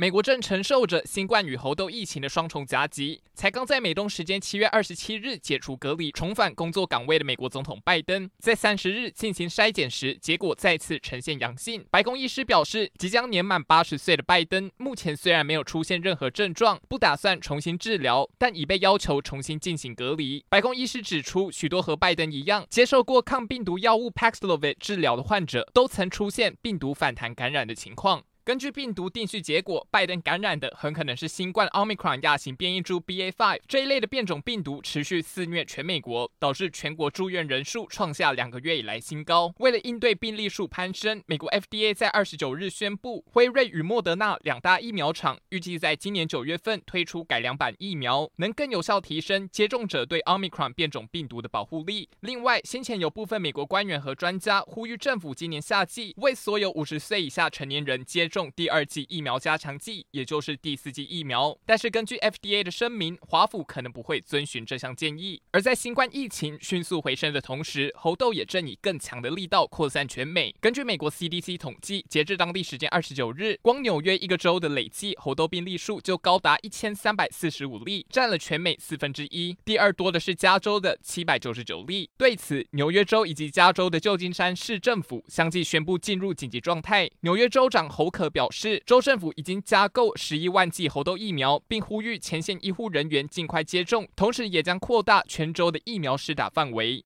美国正承受着新冠与猴痘疫情的双重夹击。才刚在美东时间七月二十七日解除隔离、重返工作岗位的美国总统拜登，在三十日进行筛检时，结果再次呈现阳性。白宫医师表示，即将年满八十岁的拜登，目前虽然没有出现任何症状，不打算重新治疗，但已被要求重新进行隔离。白宫医师指出，许多和拜登一样接受过抗病毒药物 Paxlovid 治疗的患者，都曾出现病毒反弹感染的情况。根据病毒定序结果，拜登感染的很可能是新冠 Omicron 亚型变异株 BA.5 这一类的变种病毒，持续肆虐全美国，导致全国住院人数创下两个月以来新高。为了应对病例数攀升，美国 FDA 在二十九日宣布，辉瑞与莫德纳两大疫苗厂预计在今年九月份推出改良版疫苗，能更有效提升接种者对 Omicron 变种病毒的保护力。另外，先前有部分美国官员和专家呼吁政府今年夏季为所有五十岁以下成年人接种。用第二剂疫苗加强剂，也就是第四剂疫苗。但是根据 FDA 的声明，华府可能不会遵循这项建议。而在新冠疫情迅速回升的同时，猴痘也正以更强的力道扩散全美。根据美国 CDC 统计，截至当地时间二十九日，光纽约一个州的累计猴痘病例数就高达一千三百四十五例，占了全美四分之一。第二多的是加州的七百九十九例。对此，纽约州以及加州的旧金山市政府相继宣布进入紧急状态。纽约州长侯可表示，州政府已经加购十一万剂猴痘疫苗，并呼吁前线医护人员尽快接种，同时也将扩大全州的疫苗施打范围。